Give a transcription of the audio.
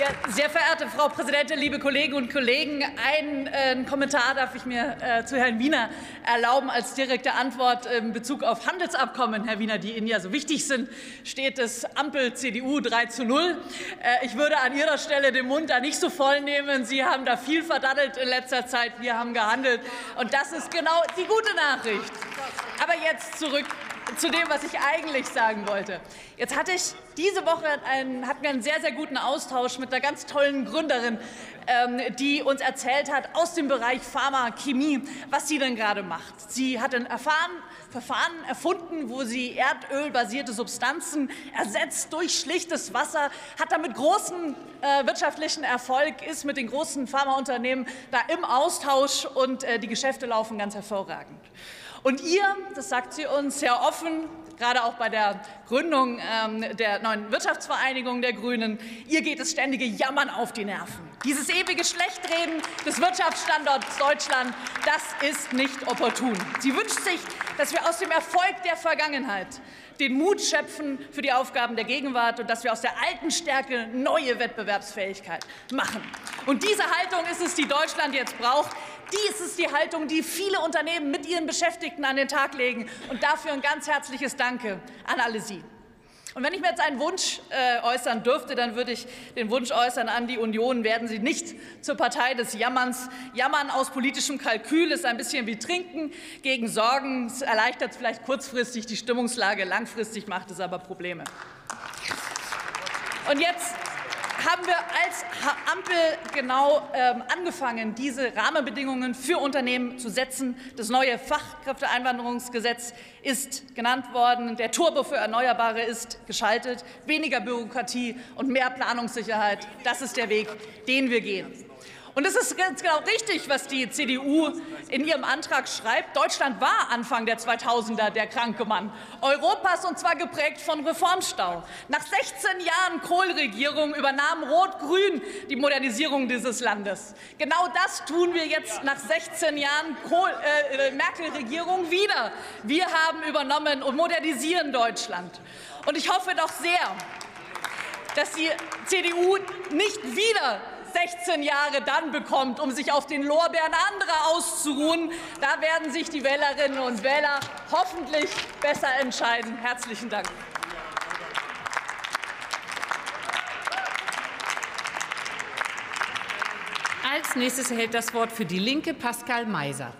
Ja, sehr verehrte Frau Präsidentin, liebe Kolleginnen und Kollegen, einen äh, Kommentar darf ich mir äh, zu Herrn Wiener erlauben als direkte Antwort in Bezug auf Handelsabkommen, Herr Wiener, die Ihnen ja so wichtig sind, steht es Ampel CDU 3 zu 0. Äh, ich würde an Ihrer Stelle den Mund da nicht so voll nehmen. Sie haben da viel verdattelt in letzter Zeit. Wir haben gehandelt. Und das ist genau die gute Nachricht. Aber jetzt zurück zu dem, was ich eigentlich sagen wollte. Jetzt hatte ich diese Woche einen, hatten wir einen sehr, sehr guten Austausch mit einer ganz tollen Gründerin, ähm, die uns erzählt hat aus dem Bereich Pharma-Chemie, was sie denn gerade macht. Sie hat ein erfahren, Verfahren erfunden, wo sie erdölbasierte Substanzen ersetzt durch schlichtes Wasser, hat damit großen äh, wirtschaftlichen Erfolg, ist mit den großen Pharmaunternehmen da im Austausch und äh, die Geschäfte laufen ganz hervorragend. Und ihr, das sagt sie uns sehr offen, gerade auch bei der Gründung ähm, der neuen Wirtschaftsvereinigung der Grünen, ihr geht das ständige Jammern auf die Nerven. Dieses ewige Schlechtreden des Wirtschaftsstandorts Deutschland, das ist nicht opportun. Sie wünscht sich, dass wir aus dem Erfolg der Vergangenheit den Mut schöpfen für die Aufgaben der Gegenwart und dass wir aus der alten Stärke neue Wettbewerbsfähigkeit machen. Und diese Haltung ist es, die Deutschland jetzt braucht. Dies ist die Haltung, die viele Unternehmen mit ihren Beschäftigten an den Tag legen. Und dafür ein ganz herzliches Danke an alle Sie. Und wenn ich mir jetzt einen Wunsch äh, äußern dürfte, dann würde ich den Wunsch äußern an die Union, werden Sie nicht zur Partei des Jammerns. Jammern aus politischem Kalkül ist ein bisschen wie Trinken gegen Sorgen. Es erleichtert vielleicht kurzfristig die Stimmungslage, langfristig macht es aber Probleme. Und jetzt haben wir als Ampel genau ähm, angefangen, diese Rahmenbedingungen für Unternehmen zu setzen. Das neue Fachkräfteeinwanderungsgesetz ist genannt worden. Der Turbo für Erneuerbare ist geschaltet. Weniger Bürokratie und mehr Planungssicherheit, das ist der Weg, den wir gehen. Und es ist ganz genau richtig, was die CDU in ihrem Antrag schreibt. Deutschland war Anfang der 2000er der kranke Mann Europas und zwar geprägt von Reformstau. Nach 16 Jahren Kohl-Regierung übernahm Rot-Grün die Modernisierung dieses Landes. Genau das tun wir jetzt nach 16 Jahren äh, äh, Merkel-Regierung wieder. Wir haben übernommen und modernisieren Deutschland. Und ich hoffe doch sehr, dass die CDU nicht wieder 16 Jahre dann bekommt, um sich auf den Lorbeeren anderer auszuruhen. Da werden sich die Wählerinnen und Wähler hoffentlich besser entscheiden. Herzlichen Dank. Als nächstes erhält das Wort für die Linke Pascal Meiser.